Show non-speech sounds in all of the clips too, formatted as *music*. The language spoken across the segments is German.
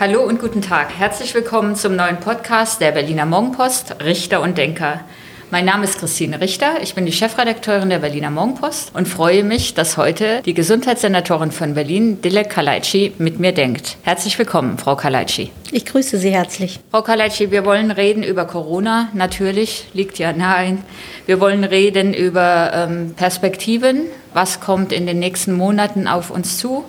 Hallo und guten Tag. Herzlich willkommen zum neuen Podcast der Berliner Morgenpost, Richter und Denker. Mein Name ist Christine Richter, ich bin die Chefredakteurin der Berliner Morgenpost und freue mich, dass heute die Gesundheitssenatorin von Berlin, Dilek Kalaitschi, mit mir denkt. Herzlich willkommen, Frau Kalaitschi. Ich grüße Sie herzlich. Frau Kalaitschi, wir wollen reden über Corona, natürlich, liegt ja nahe. Wir wollen reden über ähm, Perspektiven, was kommt in den nächsten Monaten auf uns zu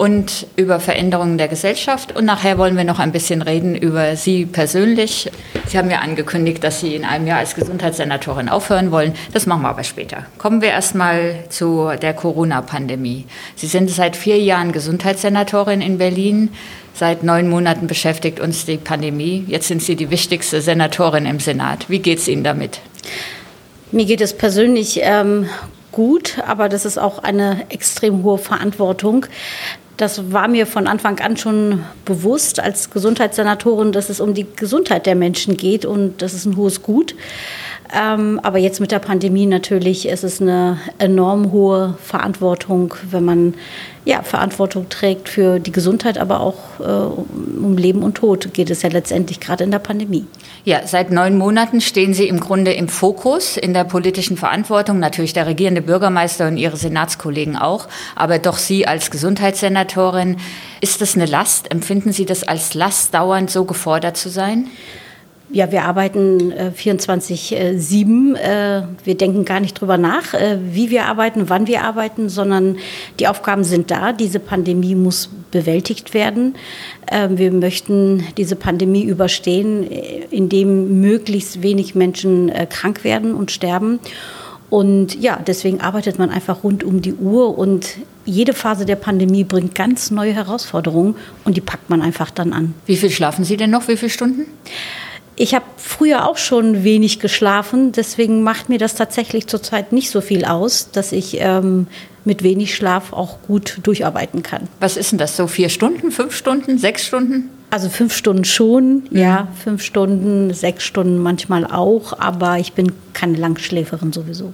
und über Veränderungen der Gesellschaft. Und nachher wollen wir noch ein bisschen reden über Sie persönlich. Sie haben ja angekündigt, dass Sie in einem Jahr als Gesundheitssenatorin aufhören wollen. Das machen wir aber später. Kommen wir erstmal zu der Corona-Pandemie. Sie sind seit vier Jahren Gesundheitssenatorin in Berlin. Seit neun Monaten beschäftigt uns die Pandemie. Jetzt sind Sie die wichtigste Senatorin im Senat. Wie geht es Ihnen damit? Mir geht es persönlich ähm, gut, aber das ist auch eine extrem hohe Verantwortung. Das war mir von Anfang an schon bewusst als Gesundheitssenatorin, dass es um die Gesundheit der Menschen geht und das ist ein hohes Gut. Ähm, aber jetzt mit der Pandemie natürlich ist es eine enorm hohe Verantwortung, wenn man ja, Verantwortung trägt für die Gesundheit, aber auch äh, um Leben und Tod geht es ja letztendlich gerade in der Pandemie. Ja, seit neun Monaten stehen Sie im Grunde im Fokus in der politischen Verantwortung, natürlich der regierende Bürgermeister und Ihre Senatskollegen auch, aber doch Sie als Gesundheitssenatorin. Ist das eine Last? Empfinden Sie das als Last, dauernd so gefordert zu sein? Ja, wir arbeiten äh, 24-7. Äh, wir denken gar nicht drüber nach, äh, wie wir arbeiten, wann wir arbeiten, sondern die Aufgaben sind da. Diese Pandemie muss bewältigt werden. Ähm, wir möchten diese Pandemie überstehen, äh, indem möglichst wenig Menschen äh, krank werden und sterben. Und ja, deswegen arbeitet man einfach rund um die Uhr und jede Phase der Pandemie bringt ganz neue Herausforderungen und die packt man einfach dann an. Wie viel schlafen Sie denn noch? Wie viele Stunden? Ich habe früher auch schon wenig geschlafen, deswegen macht mir das tatsächlich zurzeit nicht so viel aus, dass ich ähm, mit wenig Schlaf auch gut durcharbeiten kann. Was ist denn das so? Vier Stunden, fünf Stunden, sechs Stunden? Also fünf Stunden schon, ja, ja fünf Stunden, sechs Stunden manchmal auch, aber ich bin keine Langschläferin sowieso.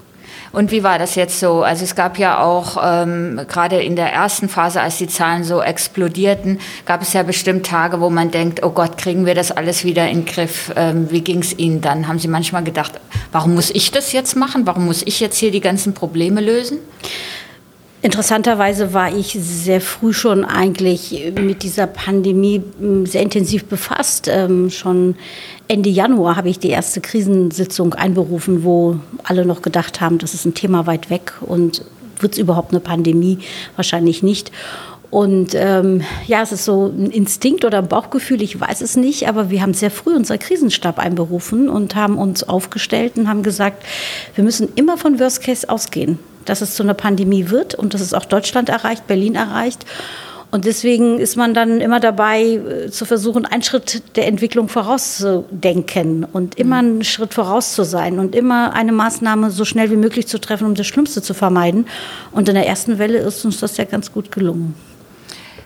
Und wie war das jetzt so? Also es gab ja auch ähm, gerade in der ersten Phase, als die Zahlen so explodierten, gab es ja bestimmt Tage, wo man denkt, oh Gott, kriegen wir das alles wieder in den Griff? Ähm, wie ging es Ihnen dann? Haben Sie manchmal gedacht, warum muss ich das jetzt machen? Warum muss ich jetzt hier die ganzen Probleme lösen? Interessanterweise war ich sehr früh schon eigentlich mit dieser Pandemie hm, sehr intensiv befasst. Ähm, schon Ende Januar habe ich die erste Krisensitzung einberufen, wo alle noch gedacht haben, das ist ein Thema weit weg und wird es überhaupt eine Pandemie? Wahrscheinlich nicht. Und ähm, ja, es ist so ein Instinkt oder ein Bauchgefühl, ich weiß es nicht, aber wir haben sehr früh unser Krisenstab einberufen und haben uns aufgestellt und haben gesagt, wir müssen immer von Worst Case ausgehen dass es zu einer Pandemie wird und dass es auch Deutschland erreicht, Berlin erreicht. Und deswegen ist man dann immer dabei, äh, zu versuchen, einen Schritt der Entwicklung vorauszudenken und immer einen Schritt voraus zu sein und immer eine Maßnahme so schnell wie möglich zu treffen, um das Schlimmste zu vermeiden. Und in der ersten Welle ist uns das ja ganz gut gelungen.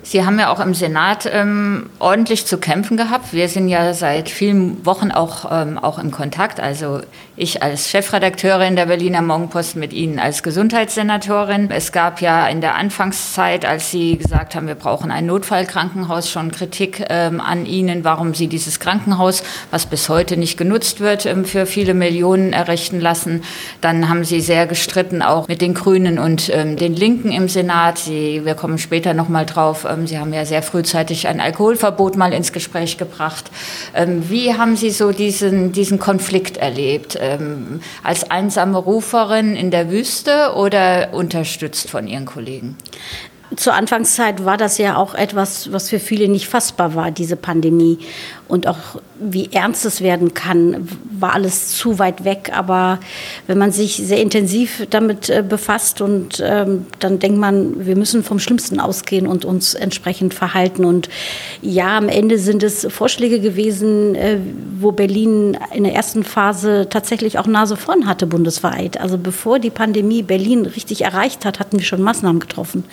Sie haben ja auch im Senat ähm, ordentlich zu kämpfen gehabt. Wir sind ja seit vielen Wochen auch, ähm, auch im Kontakt. Also ich als Chefredakteurin der Berliner Morgenpost mit Ihnen als Gesundheitssenatorin. Es gab ja in der Anfangszeit, als Sie gesagt haben, wir brauchen ein Notfallkrankenhaus, schon Kritik ähm, an Ihnen, warum Sie dieses Krankenhaus, was bis heute nicht genutzt wird, ähm, für viele Millionen errichten lassen. Dann haben Sie sehr gestritten, auch mit den Grünen und ähm, den Linken im Senat. Sie, wir kommen später noch mal drauf. Ähm, Sie haben ja sehr frühzeitig ein Alkoholverbot mal ins Gespräch gebracht. Ähm, wie haben Sie so diesen, diesen Konflikt erlebt? ähm, als einsame Ruferin in der Wüste oder unterstützt von Ihren Kollegen? Zur Anfangszeit war das ja auch etwas, was für viele nicht fassbar war, diese Pandemie und auch wie ernst es werden kann, war alles zu weit weg. Aber wenn man sich sehr intensiv damit äh, befasst und ähm, dann denkt man, wir müssen vom Schlimmsten ausgehen und uns entsprechend verhalten. Und ja, am Ende sind es Vorschläge gewesen, äh, wo Berlin in der ersten Phase tatsächlich auch Nase vorn hatte bundesweit. Also bevor die Pandemie Berlin richtig erreicht hat, hatten wir schon Maßnahmen getroffen.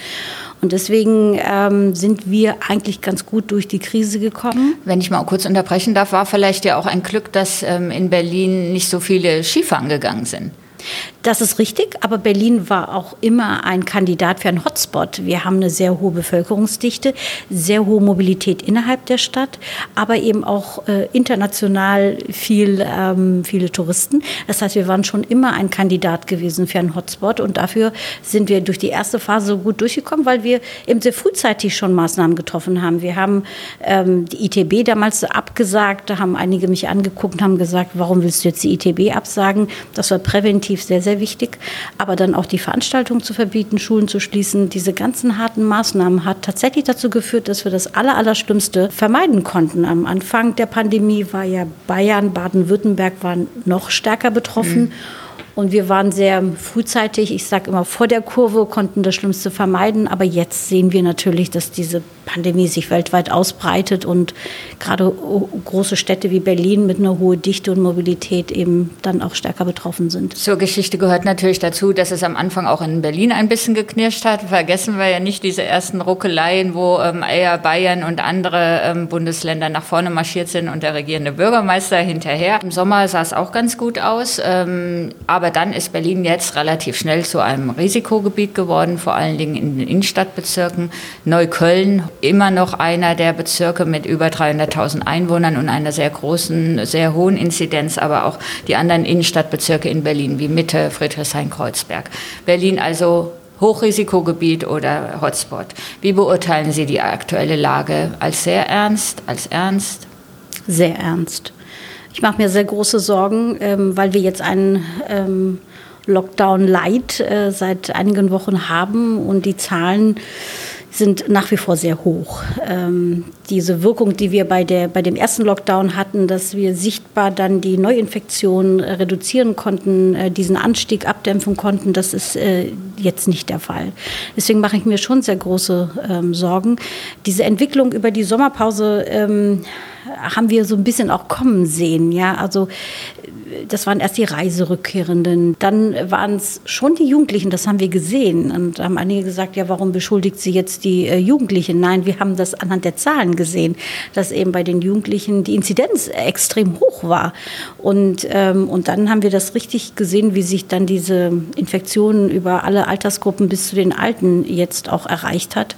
Und deswegen ähm, sind wir eigentlich ganz gut durch die Krise gekommen. Wenn ich mal kurz unterbrechen darf, war vielleicht ja auch ein Glück, dass ähm, in Berlin nicht so viele Skifahren gegangen sind. Das ist richtig, aber Berlin war auch immer ein Kandidat für einen Hotspot. Wir haben eine sehr hohe Bevölkerungsdichte, sehr hohe Mobilität innerhalb der Stadt, aber eben auch äh, international viel, ähm, viele Touristen. Das heißt, wir waren schon immer ein Kandidat gewesen für einen Hotspot und dafür sind wir durch die erste Phase so gut durchgekommen, weil wir eben sehr frühzeitig schon Maßnahmen getroffen haben. Wir haben ähm, die ITB damals abgesagt, da haben einige mich angeguckt und haben gesagt, warum willst du jetzt die ITB absagen? Das war präventiv sehr, sehr wichtig. Aber dann auch die Veranstaltung zu verbieten, Schulen zu schließen, diese ganzen harten Maßnahmen hat tatsächlich dazu geführt, dass wir das Allerallerschlimmste vermeiden konnten. Am Anfang der Pandemie war ja Bayern, Baden-Württemberg waren noch stärker betroffen. Mhm. Und wir waren sehr frühzeitig, ich sage immer vor der Kurve, konnten das Schlimmste vermeiden. Aber jetzt sehen wir natürlich, dass diese Pandemie sich weltweit ausbreitet und gerade große Städte wie Berlin mit einer hohen Dichte und Mobilität eben dann auch stärker betroffen sind. Zur Geschichte gehört natürlich dazu, dass es am Anfang auch in Berlin ein bisschen geknirscht hat. Vergessen wir ja nicht diese ersten Ruckeleien, wo ähm, eher Bayern und andere ähm, Bundesländer nach vorne marschiert sind und der regierende Bürgermeister hinterher. Im Sommer sah es auch ganz gut aus, ähm, aber dann ist Berlin jetzt relativ schnell zu einem Risikogebiet geworden, vor allen Dingen in den Innenstadtbezirken. Neukölln immer noch einer der Bezirke mit über 300.000 Einwohnern und einer sehr großen, sehr hohen Inzidenz, aber auch die anderen Innenstadtbezirke in Berlin wie Mitte, Friedrichshain-Kreuzberg. Berlin also Hochrisikogebiet oder Hotspot. Wie beurteilen Sie die aktuelle Lage? Als sehr ernst, als ernst? Sehr ernst. Ich mache mir sehr große Sorgen, ähm, weil wir jetzt einen ähm, Lockdown Light äh, seit einigen Wochen haben und die Zahlen sind nach wie vor sehr hoch. Ähm, diese Wirkung, die wir bei, der, bei dem ersten Lockdown hatten, dass wir sichtbar dann die Neuinfektion äh, reduzieren konnten, äh, diesen Anstieg abdämpfen konnten, das ist äh, jetzt nicht der Fall. Deswegen mache ich mir schon sehr große ähm, Sorgen. Diese Entwicklung über die Sommerpause ähm, haben wir so ein bisschen auch kommen sehen. Ja, also das waren erst die Reiserückkehrenden, dann waren es schon die Jugendlichen, das haben wir gesehen. Und haben einige gesagt, ja, warum beschuldigt sie jetzt die äh, Jugendlichen? Nein, wir haben das anhand der Zahlen gesehen, dass eben bei den Jugendlichen die Inzidenz extrem hoch war. Und, ähm, und dann haben wir das richtig gesehen, wie sich dann diese Infektionen über alle Altersgruppen bis zu den Alten jetzt auch erreicht hat.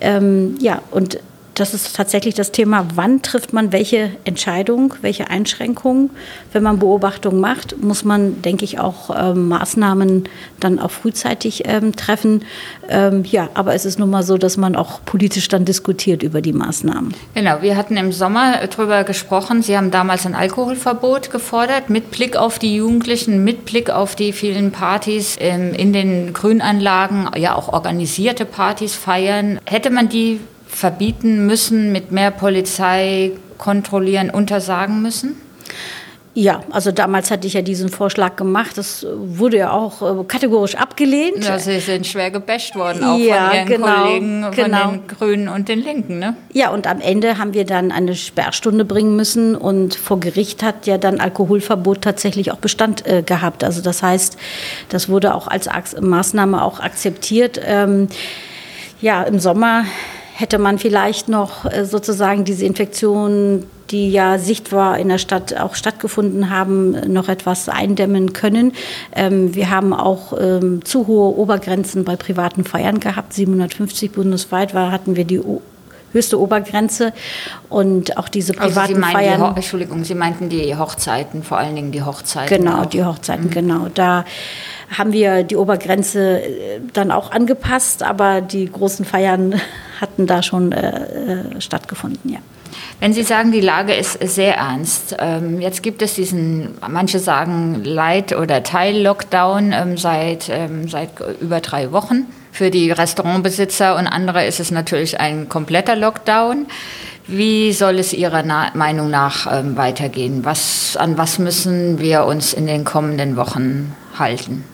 Ähm, ja, und das ist tatsächlich das Thema, wann trifft man welche Entscheidung, welche Einschränkungen. Wenn man Beobachtungen macht, muss man, denke ich, auch ähm, Maßnahmen dann auch frühzeitig ähm, treffen. Ähm, ja, aber es ist nun mal so, dass man auch politisch dann diskutiert über die Maßnahmen. Genau, wir hatten im Sommer darüber gesprochen. Sie haben damals ein Alkoholverbot gefordert, mit Blick auf die Jugendlichen, mit Blick auf die vielen Partys ähm, in den Grünanlagen, ja auch organisierte Partys feiern. Hätte man die verbieten müssen, mit mehr Polizei kontrollieren, untersagen müssen? Ja, also damals hatte ich ja diesen Vorschlag gemacht. Das wurde ja auch äh, kategorisch abgelehnt. Ja, Sie sind schwer gebasht worden, auch ja, von Ihren genau, Kollegen von genau. den Grünen und den Linken, ne? Ja, und am Ende haben wir dann eine Sperrstunde bringen müssen und vor Gericht hat ja dann Alkoholverbot tatsächlich auch Bestand äh, gehabt. Also das heißt, das wurde auch als Maßnahme auch akzeptiert. Ähm, ja, im Sommer hätte man vielleicht noch äh, sozusagen diese Infektionen, die ja sichtbar in der Stadt auch stattgefunden haben, noch etwas eindämmen können. Ähm, wir haben auch ähm, zu hohe Obergrenzen bei privaten Feiern gehabt. 750 bundesweit war, hatten wir die höchste Obergrenze und auch diese privaten also Sie Feiern. Die Entschuldigung, Sie meinten die Hochzeiten, vor allen Dingen die Hochzeiten. Genau, auch. die Hochzeiten, mhm. genau. Da haben wir die Obergrenze äh, dann auch angepasst, aber die großen Feiern hatten da schon äh, äh, stattgefunden, ja. Wenn Sie sagen, die Lage ist sehr ernst, ähm, jetzt gibt es diesen, manche sagen Light- oder Teil-Lockdown ähm, seit, ähm, seit über drei Wochen. Für die Restaurantbesitzer und andere ist es natürlich ein kompletter Lockdown. Wie soll es Ihrer Meinung nach weitergehen? Was, an was müssen wir uns in den kommenden Wochen halten?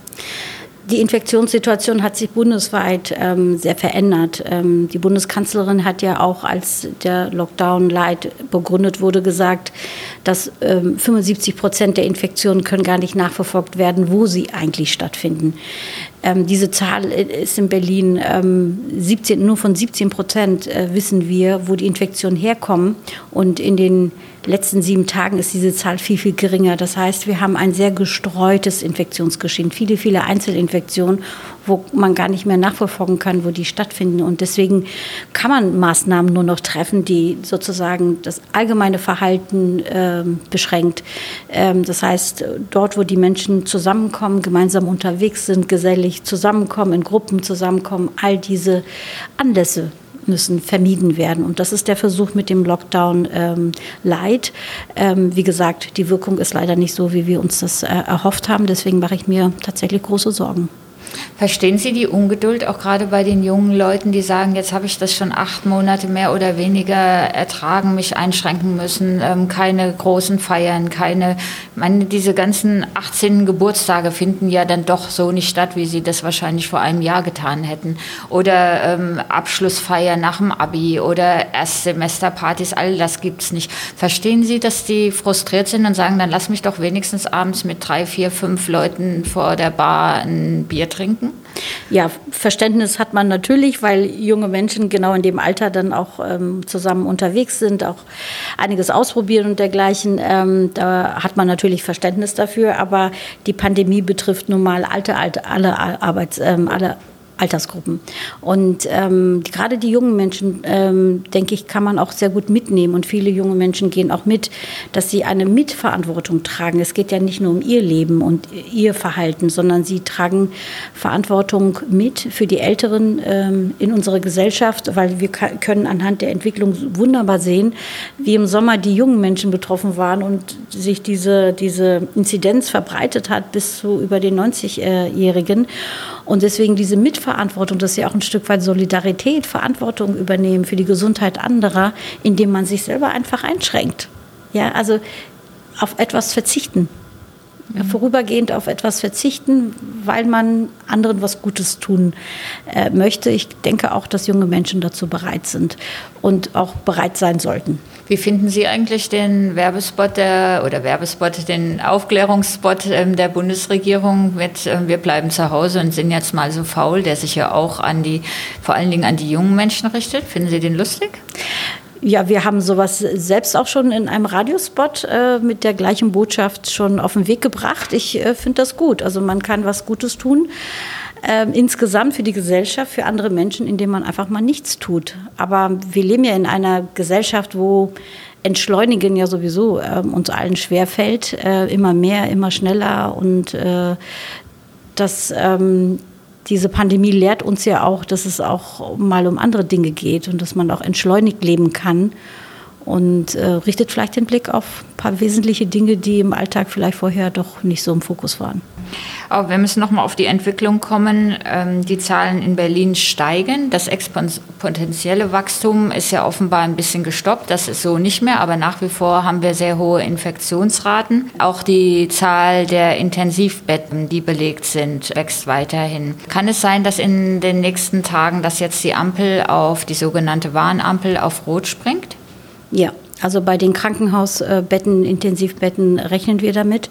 Die Infektionssituation hat sich bundesweit ähm, sehr verändert. Ähm, die Bundeskanzlerin hat ja auch, als der Lockdown Light begründet wurde, gesagt, dass ähm, 75 Prozent der Infektionen können gar nicht nachverfolgt werden, wo sie eigentlich stattfinden. Ähm, diese Zahl ist in Berlin ähm, 17, nur von 17 Prozent äh, wissen wir, wo die Infektionen herkommen. Und in den letzten sieben Tagen ist diese Zahl viel, viel geringer. Das heißt, wir haben ein sehr gestreutes Infektionsgeschehen, viele, viele Einzelinfektionen, wo man gar nicht mehr nachverfolgen kann, wo die stattfinden. Und deswegen kann man Maßnahmen nur noch treffen, die sozusagen das allgemeine Verhalten äh, beschränkt. Ähm, das heißt, dort, wo die Menschen zusammenkommen, gemeinsam unterwegs sind, gesellig zusammenkommen, in Gruppen zusammenkommen, all diese Anlässe müssen vermieden werden. Und das ist der Versuch mit dem Lockdown ähm, Light. Ähm, wie gesagt, die Wirkung ist leider nicht so, wie wir uns das äh, erhofft haben. Deswegen mache ich mir tatsächlich große Sorgen. Verstehen Sie die Ungeduld auch gerade bei den jungen Leuten, die sagen, jetzt habe ich das schon acht Monate mehr oder weniger ertragen, mich einschränken müssen, ähm, keine großen Feiern, keine, meine, diese ganzen 18 Geburtstage finden ja dann doch so nicht statt, wie sie das wahrscheinlich vor einem Jahr getan hätten. Oder ähm, Abschlussfeier nach dem Abi oder Erstsemesterpartys, all das gibt es nicht. Verstehen Sie, dass die frustriert sind und sagen, dann lass mich doch wenigstens abends mit drei, vier, fünf Leuten vor der Bar ein Bier trinken? Trinken? Ja, Verständnis hat man natürlich, weil junge Menschen genau in dem Alter dann auch ähm, zusammen unterwegs sind, auch einiges ausprobieren und dergleichen. Ähm, da hat man natürlich Verständnis dafür, aber die Pandemie betrifft nun mal alte, alte alle Arbeits, ähm, alle Altersgruppen. Und ähm, gerade die jungen Menschen, ähm, denke ich, kann man auch sehr gut mitnehmen. Und viele junge Menschen gehen auch mit, dass sie eine Mitverantwortung tragen. Es geht ja nicht nur um ihr Leben und ihr Verhalten, sondern sie tragen Verantwortung mit für die Älteren ähm, in unserer Gesellschaft, weil wir können anhand der Entwicklung wunderbar sehen, wie im Sommer die jungen Menschen betroffen waren und sich diese, diese Inzidenz verbreitet hat bis zu über den 90-Jährigen. Und deswegen diese Mitverantwortung, das ist ja auch ein Stück weit Solidarität, Verantwortung übernehmen für die Gesundheit anderer, indem man sich selber einfach einschränkt. Ja, also auf etwas verzichten. Vorübergehend auf etwas verzichten, weil man anderen was Gutes tun äh, möchte. Ich denke auch, dass junge Menschen dazu bereit sind und auch bereit sein sollten. Wie finden Sie eigentlich den Werbespot der, oder Werbespot, den Aufklärungsspot ähm, der Bundesregierung mit äh, Wir bleiben zu Hause und sind jetzt mal so faul, der sich ja auch an die, vor allen Dingen an die jungen Menschen richtet? Finden Sie den lustig? Ja, wir haben sowas selbst auch schon in einem Radiospot äh, mit der gleichen Botschaft schon auf den Weg gebracht. Ich äh, finde das gut. Also man kann was Gutes tun äh, insgesamt für die Gesellschaft, für andere Menschen, indem man einfach mal nichts tut. Aber wir leben ja in einer Gesellschaft, wo Entschleunigen ja sowieso äh, uns allen schwerfällt, äh, immer mehr, immer schneller und äh, das ähm, diese Pandemie lehrt uns ja auch, dass es auch mal um andere Dinge geht und dass man auch entschleunigt leben kann und äh, richtet vielleicht den Blick auf ein paar wesentliche Dinge, die im Alltag vielleicht vorher doch nicht so im Fokus waren. Aber wir müssen noch mal auf die Entwicklung kommen. Ähm, die Zahlen in Berlin steigen. Das exponentielle Wachstum ist ja offenbar ein bisschen gestoppt. Das ist so nicht mehr. Aber nach wie vor haben wir sehr hohe Infektionsraten. Auch die Zahl der Intensivbetten, die belegt sind, wächst weiterhin. Kann es sein, dass in den nächsten Tagen, dass jetzt die Ampel auf die sogenannte Warnampel auf Rot springt? Ja, also bei den Krankenhausbetten, Intensivbetten rechnen wir damit,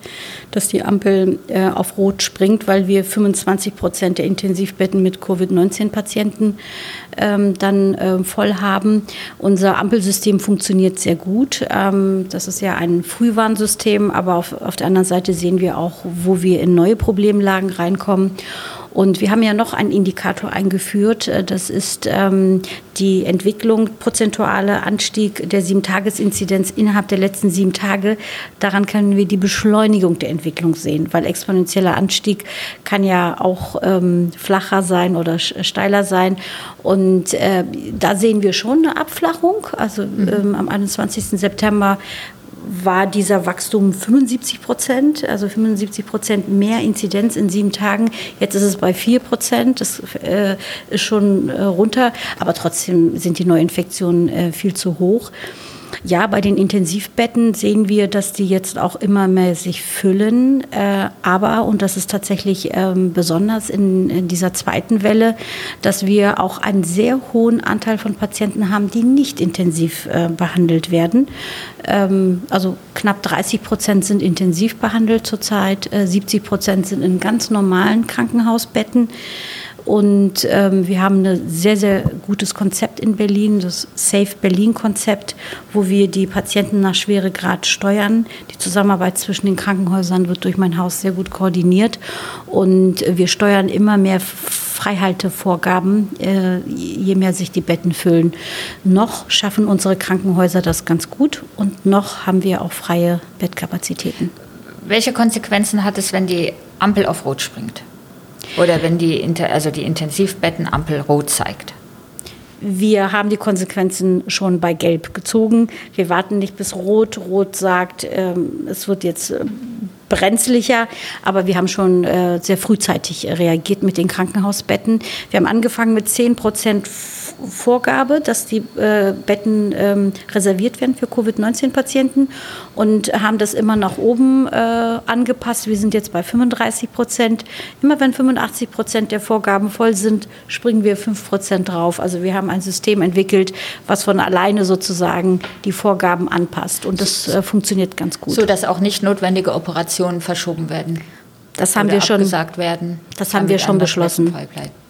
dass die Ampel äh, auf Rot springt, weil wir 25 Prozent der Intensivbetten mit Covid-19-Patienten ähm, dann äh, voll haben. Unser Ampelsystem funktioniert sehr gut. Ähm, das ist ja ein Frühwarnsystem, aber auf der anderen Seite sehen wir auch, wo wir in neue Problemlagen reinkommen. Und wir haben ja noch einen Indikator eingeführt. Äh, das ist ähm, die Entwicklung, prozentuale Anstieg der Sieben-Tages-Inzidenz innerhalb der letzten sieben Tage. Daran können wir die Beschleunigung der Entwicklung sehen, weil exponentieller Anstieg kann ja auch ähm, flacher sein oder steiler sein. Und äh, da sehen wir schon eine Abflachung. Also mhm. ähm, am 21. September war dieser Wachstum 75 Prozent, also 75 Prozent mehr Inzidenz in sieben Tagen. Jetzt ist es bei 4 Prozent, das äh, ist schon äh, runter, aber trotzdem sind die Neuinfektionen äh, viel zu hoch. Ja, bei den Intensivbetten sehen wir, dass die jetzt auch immer mehr sich füllen. Äh, aber, und das ist tatsächlich ähm, besonders in, in dieser zweiten Welle, dass wir auch einen sehr hohen Anteil von Patienten haben, die nicht intensiv äh, behandelt werden. Ähm, also knapp 30 Prozent sind intensiv behandelt zurzeit, 70 Prozent sind in ganz normalen Krankenhausbetten. Und ähm, wir haben ein sehr, sehr gutes Konzept in Berlin, das Safe Berlin-Konzept, wo wir die Patienten nach Schweregrad steuern. Die Zusammenarbeit zwischen den Krankenhäusern wird durch mein Haus sehr gut koordiniert. Und wir steuern immer mehr Freihaltevorgaben, äh, je mehr sich die Betten füllen. Noch schaffen unsere Krankenhäuser das ganz gut und noch haben wir auch freie Bettkapazitäten. Welche Konsequenzen hat es, wenn die Ampel auf Rot springt? Oder wenn die, also die Intensivbettenampel rot zeigt? Wir haben die Konsequenzen schon bei Gelb gezogen. Wir warten nicht bis Rot. Rot sagt, ähm, es wird jetzt äh, brenzlicher, aber wir haben schon äh, sehr frühzeitig reagiert mit den Krankenhausbetten. Wir haben angefangen mit 10 Prozent Vorgabe, dass die äh, Betten ähm, reserviert werden für Covid-19-Patienten und haben das immer nach oben äh, angepasst. Wir sind jetzt bei 35 Prozent. Immer wenn 85 Prozent der Vorgaben voll sind, springen wir 5 Prozent drauf. Also wir haben ein System entwickelt, was von alleine sozusagen die Vorgaben anpasst und das äh, funktioniert ganz gut. So dass auch nicht notwendige Operationen verschoben werden. Das haben wir schon gesagt werden. Das haben wir schon beschlossen.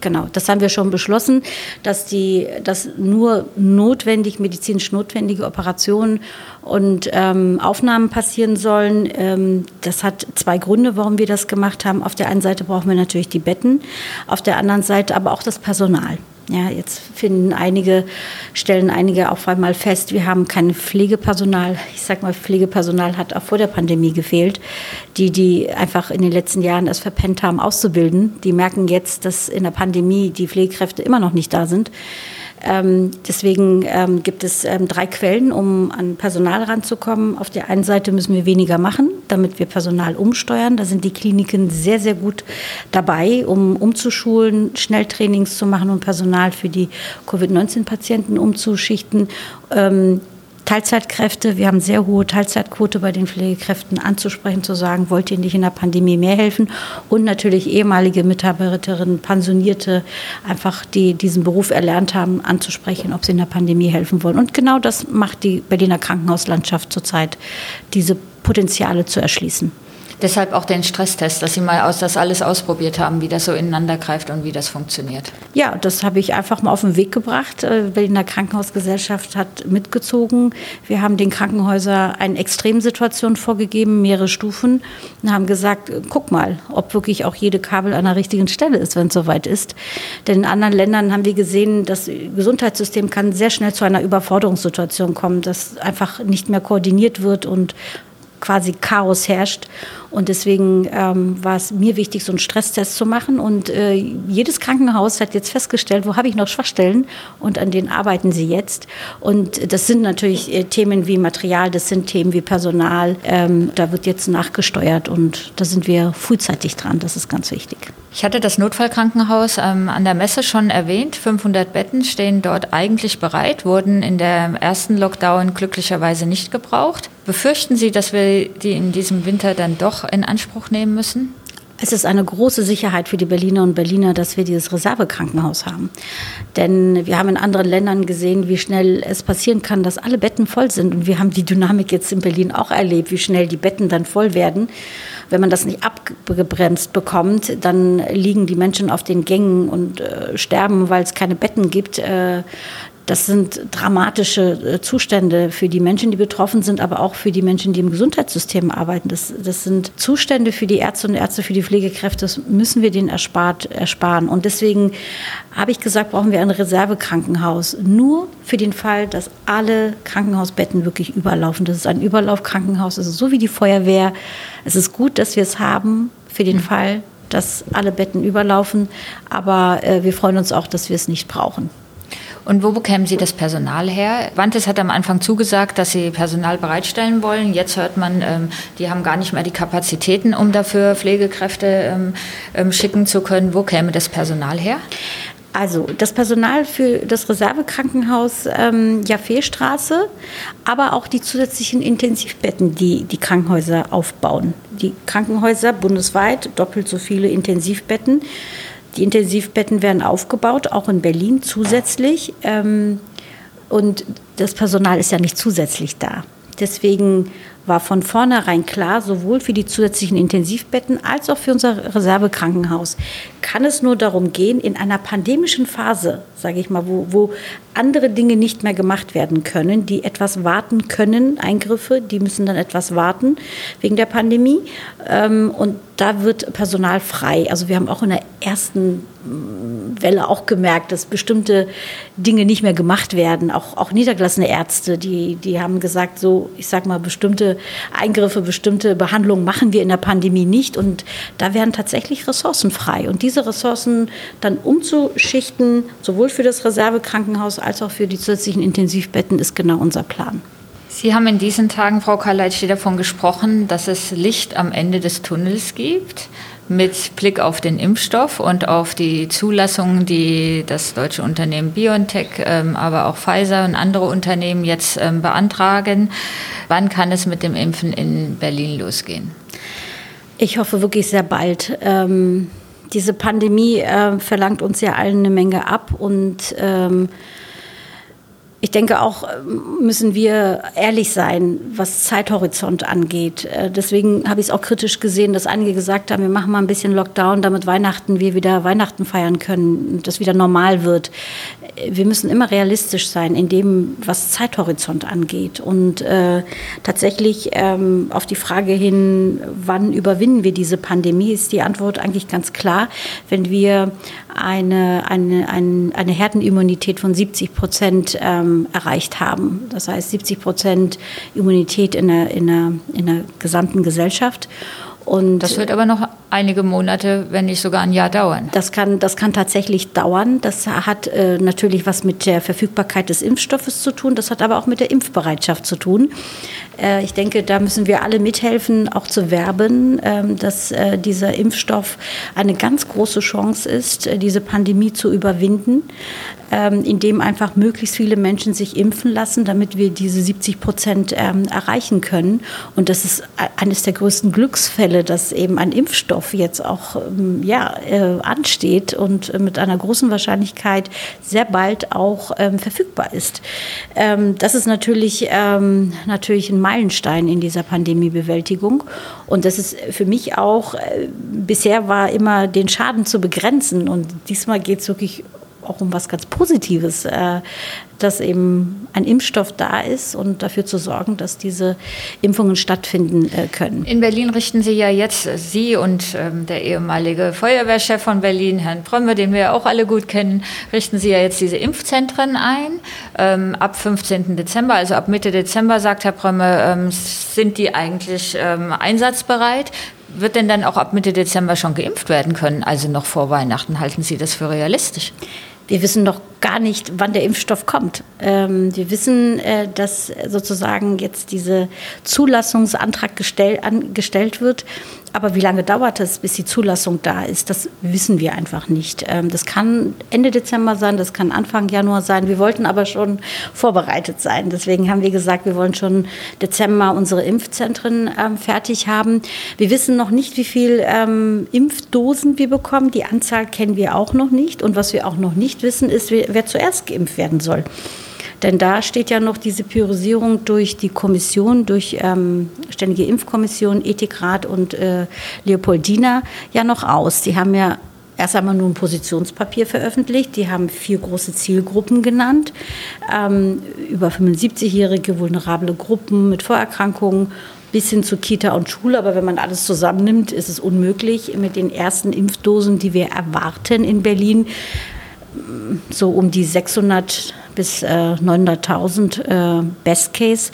Genau, das haben wir schon beschlossen, dass die, dass nur notwendig medizinisch notwendige Operationen und ähm, Aufnahmen passieren sollen. Ähm, das hat zwei Gründe, warum wir das gemacht haben. Auf der einen Seite brauchen wir natürlich die Betten, auf der anderen Seite aber auch das Personal. Ja, jetzt finden einige, stellen einige auf einmal fest, wir haben kein Pflegepersonal. Ich sage mal, Pflegepersonal hat auch vor der Pandemie gefehlt. Die, die einfach in den letzten Jahren es verpennt haben, auszubilden, die merken jetzt, dass in der Pandemie die Pflegekräfte immer noch nicht da sind. Ähm, deswegen ähm, gibt es ähm, drei Quellen, um an Personal ranzukommen. Auf der einen Seite müssen wir weniger machen, damit wir Personal umsteuern. Da sind die Kliniken sehr, sehr gut dabei, um umzuschulen, Schnelltrainings zu machen und Personal für die Covid-19-Patienten umzuschichten. Teilzeitkräfte. Wir haben sehr hohe Teilzeitquote bei den Pflegekräften anzusprechen, zu sagen, wollt ihr nicht in der Pandemie mehr helfen? Und natürlich ehemalige Mitarbeiterinnen, Pensionierte, einfach die diesen Beruf erlernt haben, anzusprechen, ob sie in der Pandemie helfen wollen. Und genau das macht die Berliner Krankenhauslandschaft zurzeit, diese Potenziale zu erschließen. Deshalb auch den Stresstest, dass Sie mal aus das alles ausprobiert haben, wie das so ineinander greift und wie das funktioniert. Ja, das habe ich einfach mal auf den Weg gebracht. Äh, Berliner Krankenhausgesellschaft hat mitgezogen. Wir haben den Krankenhäusern eine Extremsituation vorgegeben, mehrere Stufen, und haben gesagt, guck mal, ob wirklich auch jede Kabel an der richtigen Stelle ist, wenn es soweit ist. Denn in anderen Ländern haben wir gesehen, das Gesundheitssystem kann sehr schnell zu einer Überforderungssituation kommen, dass einfach nicht mehr koordiniert wird und quasi Chaos herrscht. Und deswegen ähm, war es mir wichtig, so einen Stresstest zu machen. Und äh, jedes Krankenhaus hat jetzt festgestellt, wo habe ich noch Schwachstellen und an denen arbeiten sie jetzt. Und das sind natürlich äh, Themen wie Material, das sind Themen wie Personal. Ähm, da wird jetzt nachgesteuert und da sind wir frühzeitig dran. Das ist ganz wichtig. Ich hatte das Notfallkrankenhaus ähm, an der Messe schon erwähnt. 500 Betten stehen dort eigentlich bereit, wurden in der ersten Lockdown glücklicherweise nicht gebraucht. Befürchten Sie, dass wir die in diesem Winter dann doch in Anspruch nehmen müssen? Es ist eine große Sicherheit für die Berliner und Berliner, dass wir dieses Reservekrankenhaus haben. Denn wir haben in anderen Ländern gesehen, wie schnell es passieren kann, dass alle Betten voll sind. Und wir haben die Dynamik jetzt in Berlin auch erlebt, wie schnell die Betten dann voll werden. Wenn man das nicht abgebremst bekommt, dann liegen die Menschen auf den Gängen und äh, sterben, weil es keine Betten gibt. Äh, das sind dramatische äh, Zustände für die Menschen, die betroffen sind, aber auch für die Menschen, die im Gesundheitssystem arbeiten. Das, das sind Zustände für die Ärzte und Ärzte, für die Pflegekräfte. Das müssen wir denen erspart, ersparen. Und deswegen habe ich gesagt, brauchen wir ein Reservekrankenhaus. Nur für den Fall, dass alle Krankenhausbetten wirklich überlaufen. Das ist ein Überlaufkrankenhaus. Das ist so wie die Feuerwehr. Es ist gut, dass wir es haben für den Fall, dass alle Betten überlaufen. Aber äh, wir freuen uns auch, dass wir es nicht brauchen. Und wo bekämen Sie das Personal her? Wantes hat am Anfang zugesagt, dass Sie Personal bereitstellen wollen. Jetzt hört man, ähm, die haben gar nicht mehr die Kapazitäten, um dafür Pflegekräfte ähm, ähm, schicken zu können. Wo käme das Personal her? Also das Personal für das Reservekrankenhaus ähm, Jaffeestraße, aber auch die zusätzlichen Intensivbetten, die die Krankenhäuser aufbauen. Die Krankenhäuser bundesweit doppelt so viele Intensivbetten. Die Intensivbetten werden aufgebaut, auch in Berlin zusätzlich. Ähm, und das Personal ist ja nicht zusätzlich da. Deswegen war von vornherein klar, sowohl für die zusätzlichen Intensivbetten als auch für unser Reservekrankenhaus kann es nur darum gehen, in einer pandemischen Phase, sage ich mal, wo, wo andere Dinge nicht mehr gemacht werden können, die etwas warten können, Eingriffe, die müssen dann etwas warten wegen der Pandemie. Ähm, und da wird Personal frei. Also wir haben auch in der ersten Welle auch gemerkt, dass bestimmte Dinge nicht mehr gemacht werden. Auch, auch niedergelassene Ärzte, die, die haben gesagt, so, ich sag mal, bestimmte Eingriffe, bestimmte Behandlungen machen wir in der Pandemie nicht. Und da werden tatsächlich Ressourcen frei. Und diese Ressourcen dann umzuschichten, sowohl für das Reservekrankenhaus als auch für die zusätzlichen Intensivbetten, ist genau unser Plan. Sie haben in diesen Tagen, Frau Karleitsch, davon gesprochen, dass es Licht am Ende des Tunnels gibt mit Blick auf den Impfstoff und auf die Zulassungen, die das deutsche Unternehmen BioNTech, ähm, aber auch Pfizer und andere Unternehmen jetzt ähm, beantragen. Wann kann es mit dem Impfen in Berlin losgehen? Ich hoffe wirklich sehr bald. Ähm, diese Pandemie äh, verlangt uns ja allen eine Menge ab und ähm, ich denke auch, äh, müssen wir ehrlich sein, was Zeithorizont angeht. Äh, deswegen habe ich es auch kritisch gesehen, dass einige gesagt haben, wir machen mal ein bisschen Lockdown, damit Weihnachten wir wieder Weihnachten feiern können und das wieder normal wird. Äh, wir müssen immer realistisch sein in dem, was Zeithorizont angeht. Und äh, tatsächlich ähm, auf die Frage hin, wann überwinden wir diese Pandemie, ist die Antwort eigentlich ganz klar. Wenn wir eine, eine, eine, eine Herdenimmunität von 70 Prozent ähm, erreicht haben. Das heißt 70 Prozent Immunität in der, in, der, in der gesamten Gesellschaft. Und das wird aber noch einige Monate, wenn nicht sogar ein Jahr dauern. Das kann, das kann tatsächlich dauern. Das hat äh, natürlich was mit der Verfügbarkeit des Impfstoffes zu tun. Das hat aber auch mit der Impfbereitschaft zu tun. Äh, ich denke, da müssen wir alle mithelfen, auch zu werben, äh, dass dieser Impfstoff eine ganz große Chance ist, äh, diese Pandemie zu überwinden. Ähm, indem einfach möglichst viele Menschen sich impfen lassen, damit wir diese 70 Prozent ähm, erreichen können. Und das ist eines der größten Glücksfälle, dass eben ein Impfstoff jetzt auch ähm, ja, äh, ansteht und äh, mit einer großen Wahrscheinlichkeit sehr bald auch ähm, verfügbar ist. Ähm, das ist natürlich, ähm, natürlich ein Meilenstein in dieser Pandemiebewältigung. Und das ist für mich auch, äh, bisher war immer den Schaden zu begrenzen. Und diesmal geht es wirklich auch um was ganz Positives, äh, dass eben ein Impfstoff da ist und dafür zu sorgen, dass diese Impfungen stattfinden äh, können. In Berlin richten Sie ja jetzt, äh, Sie und ähm, der ehemalige Feuerwehrchef von Berlin, Herrn Prömme, den wir ja auch alle gut kennen, richten Sie ja jetzt diese Impfzentren ein. Ähm, ab 15. Dezember, also ab Mitte Dezember, sagt Herr Prömme, ähm, sind die eigentlich einsatzbereit wird denn dann auch ab Mitte Dezember schon geimpft werden können, also noch vor Weihnachten? Halten Sie das für realistisch? Wir wissen noch gar nicht, wann der Impfstoff kommt. Ähm, wir wissen, äh, dass sozusagen jetzt dieser Zulassungsantrag gestell, an, gestellt wird. Aber wie lange dauert es, bis die Zulassung da ist, das wissen wir einfach nicht. Ähm, das kann Ende Dezember sein, das kann Anfang Januar sein. Wir wollten aber schon vorbereitet sein. Deswegen haben wir gesagt, wir wollen schon Dezember unsere Impfzentren ähm, fertig haben. Wir wissen noch nicht, wie viel ähm, Impfdosen wir bekommen. Die Anzahl kennen wir auch noch nicht. Und was wir auch noch nicht wissen, ist, wer zuerst geimpft werden soll. Denn da steht ja noch diese Priorisierung durch die Kommission, durch ähm, Ständige Impfkommission, Ethikrat und äh, Leopoldina ja noch aus. Die haben ja erst einmal nur ein Positionspapier veröffentlicht. Die haben vier große Zielgruppen genannt. Ähm, über 75-jährige vulnerable Gruppen mit Vorerkrankungen bis hin zu Kita und Schule. Aber wenn man alles zusammennimmt, ist es unmöglich mit den ersten Impfdosen, die wir erwarten in Berlin, so um die 600 bis äh, 900.000 äh, Best Case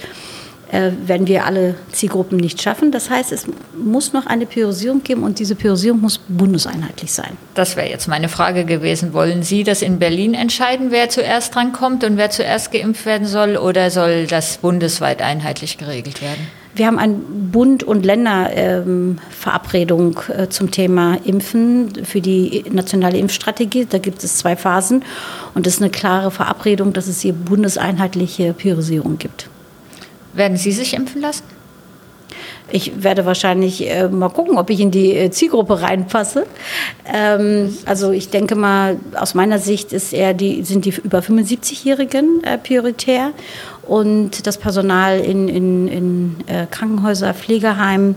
äh, werden wir alle Zielgruppen nicht schaffen. Das heißt, es muss noch eine Priorisierung geben und diese Priorisierung muss bundeseinheitlich sein. Das wäre jetzt meine Frage gewesen. Wollen Sie das in Berlin entscheiden, wer zuerst drankommt und wer zuerst geimpft werden soll oder soll das bundesweit einheitlich geregelt werden? Wir haben eine Bund- und Länderverabredung ähm, äh, zum Thema Impfen für die nationale Impfstrategie. Da gibt es zwei Phasen und es ist eine klare Verabredung, dass es hier bundeseinheitliche Priorisierung gibt. Werden Sie sich impfen lassen? Ich werde wahrscheinlich äh, mal gucken, ob ich in die äh, Zielgruppe reinpasse. Ähm, also ich denke mal, aus meiner Sicht ist eher die, sind die über 75-Jährigen äh, prioritär und das Personal in, in, in äh, Krankenhäuser, Pflegeheimen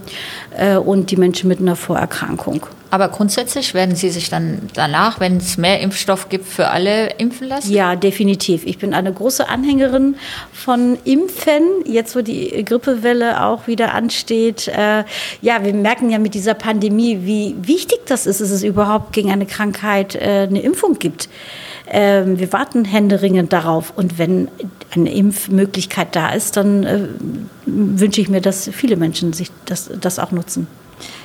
äh, und die Menschen mit einer Vorerkrankung. Aber grundsätzlich werden Sie sich dann danach, wenn es mehr Impfstoff gibt, für alle impfen lassen? Ja, definitiv. Ich bin eine große Anhängerin von Impfen. Jetzt, wo die Grippewelle auch wieder ansteht. Äh, ja, wir merken ja mit dieser Pandemie, wie wichtig das ist, dass es überhaupt gegen eine Krankheit äh, eine Impfung gibt. Ähm, wir warten händeringend darauf. Und wenn eine Impfmöglichkeit da ist, dann äh, wünsche ich mir, dass viele Menschen sich das, das auch nutzen.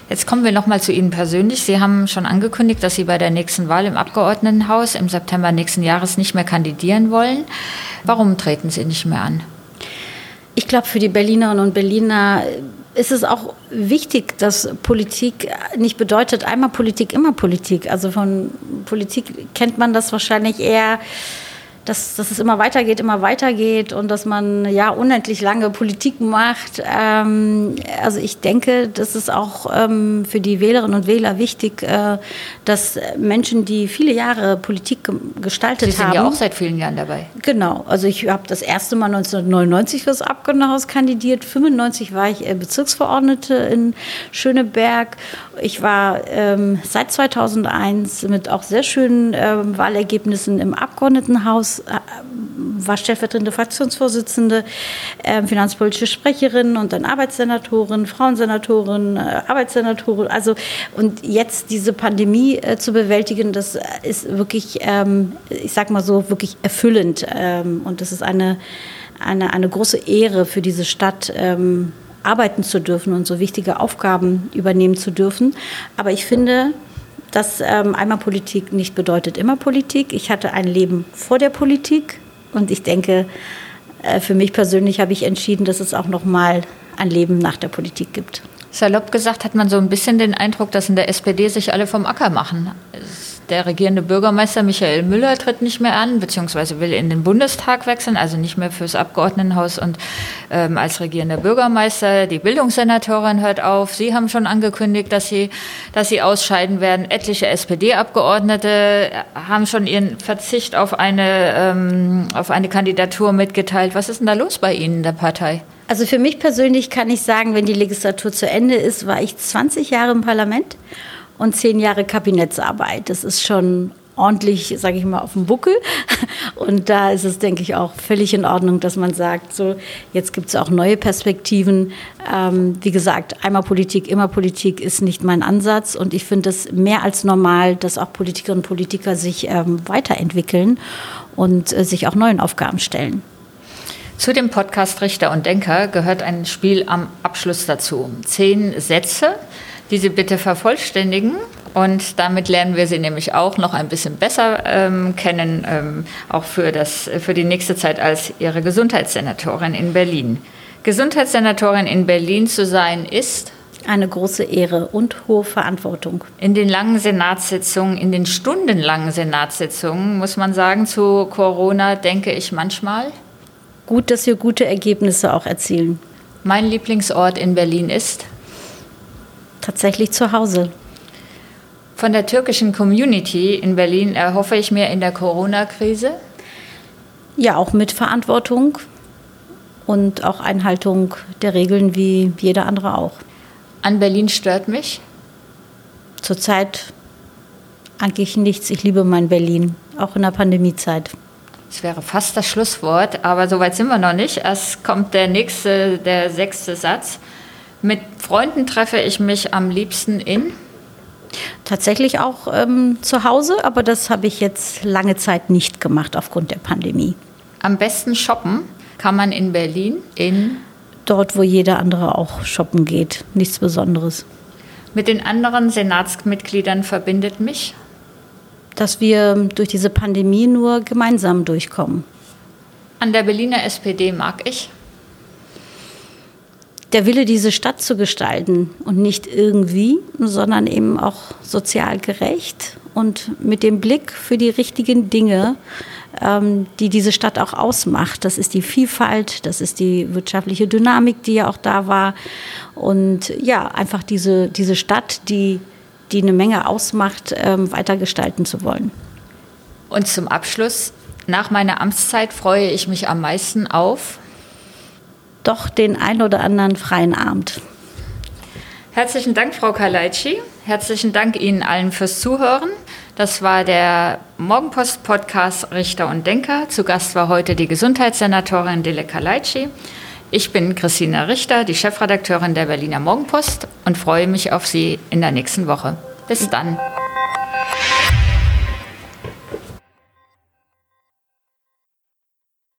Jetzt kommen wir noch mal zu Ihnen persönlich. Sie haben schon angekündigt, dass Sie bei der nächsten Wahl im Abgeordnetenhaus im September nächsten Jahres nicht mehr kandidieren wollen. Warum treten Sie nicht mehr an? Ich glaube, für die Berlinerinnen und Berliner ist es auch wichtig, dass Politik nicht bedeutet, einmal Politik, immer Politik. Also von Politik kennt man das wahrscheinlich eher dass, dass es immer weitergeht, immer weitergeht und dass man ja unendlich lange Politik macht. Ähm, also ich denke, das ist auch ähm, für die Wählerinnen und Wähler wichtig, äh, dass Menschen, die viele Jahre Politik ge gestaltet haben. Sie sind haben, ja auch seit vielen Jahren dabei. Genau. Also ich habe das erste Mal 1999 fürs Abgeordnetenhaus kandidiert. 95 war ich äh, Bezirksverordnete in Schöneberg. Ich war ähm, seit 2001 mit auch sehr schönen ähm, Wahlergebnissen im Abgeordnetenhaus äh, war stellvertretende Fraktionsvorsitzende, äh, finanzpolitische Sprecherin und dann Arbeitssenatorin, Frauensenatorin, äh, Arbeitssenatorin. Also und jetzt diese Pandemie äh, zu bewältigen, das ist wirklich, ähm, ich sag mal so, wirklich erfüllend. Ähm, und das ist eine, eine, eine große Ehre für diese Stadt. Ähm, arbeiten zu dürfen und so wichtige Aufgaben übernehmen zu dürfen. Aber ich finde, dass ähm, einmal Politik nicht bedeutet immer Politik. Ich hatte ein Leben vor der Politik und ich denke, äh, für mich persönlich habe ich entschieden, dass es auch noch mal ein Leben nach der Politik gibt. Salopp gesagt hat man so ein bisschen den Eindruck, dass in der SPD sich alle vom Acker machen. Der regierende Bürgermeister Michael Müller tritt nicht mehr an, beziehungsweise will in den Bundestag wechseln, also nicht mehr fürs Abgeordnetenhaus und ähm, als regierender Bürgermeister. Die Bildungssenatorin hört auf. Sie haben schon angekündigt, dass sie, dass sie ausscheiden werden. Etliche SPD-Abgeordnete haben schon ihren Verzicht auf eine, ähm, auf eine Kandidatur mitgeteilt. Was ist denn da los bei Ihnen in der Partei? Also für mich persönlich kann ich sagen, wenn die Legislatur zu Ende ist, war ich 20 Jahre im Parlament und zehn Jahre Kabinettsarbeit. Das ist schon ordentlich, sage ich mal, auf dem Buckel. *laughs* Und da ist es, denke ich, auch völlig in Ordnung, dass man sagt, so jetzt gibt es auch neue Perspektiven. Ähm, wie gesagt, einmal Politik, immer Politik ist nicht mein Ansatz. Und ich finde es mehr als normal, dass auch Politikerinnen und Politiker sich ähm, weiterentwickeln und äh, sich auch neuen Aufgaben stellen. Zu dem Podcast Richter und Denker gehört ein Spiel am Abschluss dazu. Zehn Sätze, die Sie bitte vervollständigen. Und damit lernen wir Sie nämlich auch noch ein bisschen besser ähm, kennen, ähm, auch für, das, für die nächste Zeit als Ihre Gesundheitssenatorin in Berlin. Gesundheitssenatorin in Berlin zu sein ist eine große Ehre und hohe Verantwortung. In den langen Senatssitzungen, in den stundenlangen Senatssitzungen, muss man sagen, zu Corona denke ich manchmal. Gut, dass wir gute Ergebnisse auch erzielen. Mein Lieblingsort in Berlin ist? Tatsächlich zu Hause. Von der türkischen Community in Berlin erhoffe ich mir in der Corona-Krise? Ja, auch mit Verantwortung und auch Einhaltung der Regeln wie jeder andere auch. An Berlin stört mich? Zurzeit eigentlich nichts. Ich liebe mein Berlin, auch in der Pandemiezeit. Das wäre fast das Schlusswort, aber soweit sind wir noch nicht. Es kommt der nächste, der sechste Satz. Mit Freunden treffe ich mich am liebsten in? Tatsächlich auch ähm, zu Hause, aber das habe ich jetzt lange Zeit nicht gemacht aufgrund der Pandemie. Am besten shoppen kann man in Berlin in? Dort, wo jeder andere auch shoppen geht. Nichts Besonderes. Mit den anderen Senatsmitgliedern verbindet mich? Dass wir durch diese Pandemie nur gemeinsam durchkommen. An der Berliner SPD mag ich? Der Wille, diese Stadt zu gestalten und nicht irgendwie, sondern eben auch sozial gerecht und mit dem Blick für die richtigen Dinge, ähm, die diese Stadt auch ausmacht. Das ist die Vielfalt, das ist die wirtschaftliche Dynamik, die ja auch da war und ja, einfach diese, diese Stadt, die, die eine Menge ausmacht, ähm, weitergestalten zu wollen. Und zum Abschluss, nach meiner Amtszeit freue ich mich am meisten auf doch den ein oder anderen freien Abend. Herzlichen Dank, Frau Kaleitschi. Herzlichen Dank Ihnen allen fürs Zuhören. Das war der Morgenpost-Podcast Richter und Denker. Zu Gast war heute die Gesundheitssenatorin Dele Kaleitschi. Ich bin Christina Richter, die Chefredakteurin der Berliner Morgenpost und freue mich auf Sie in der nächsten Woche. Bis dann.